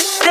just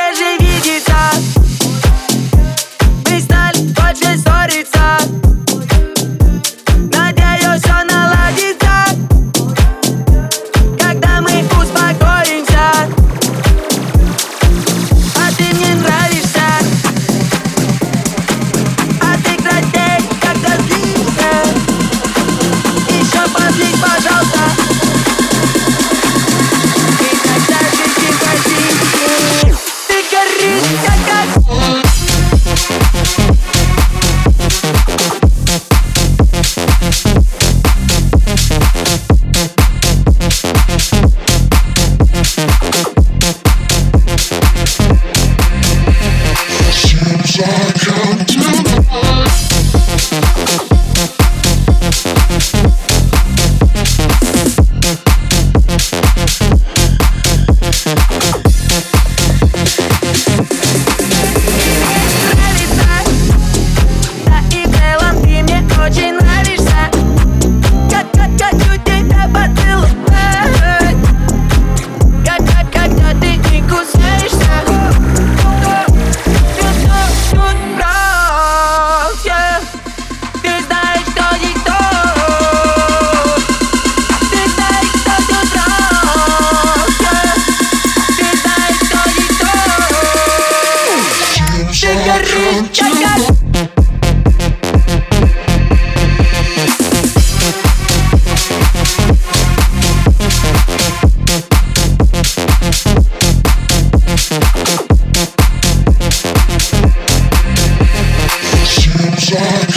Yeah.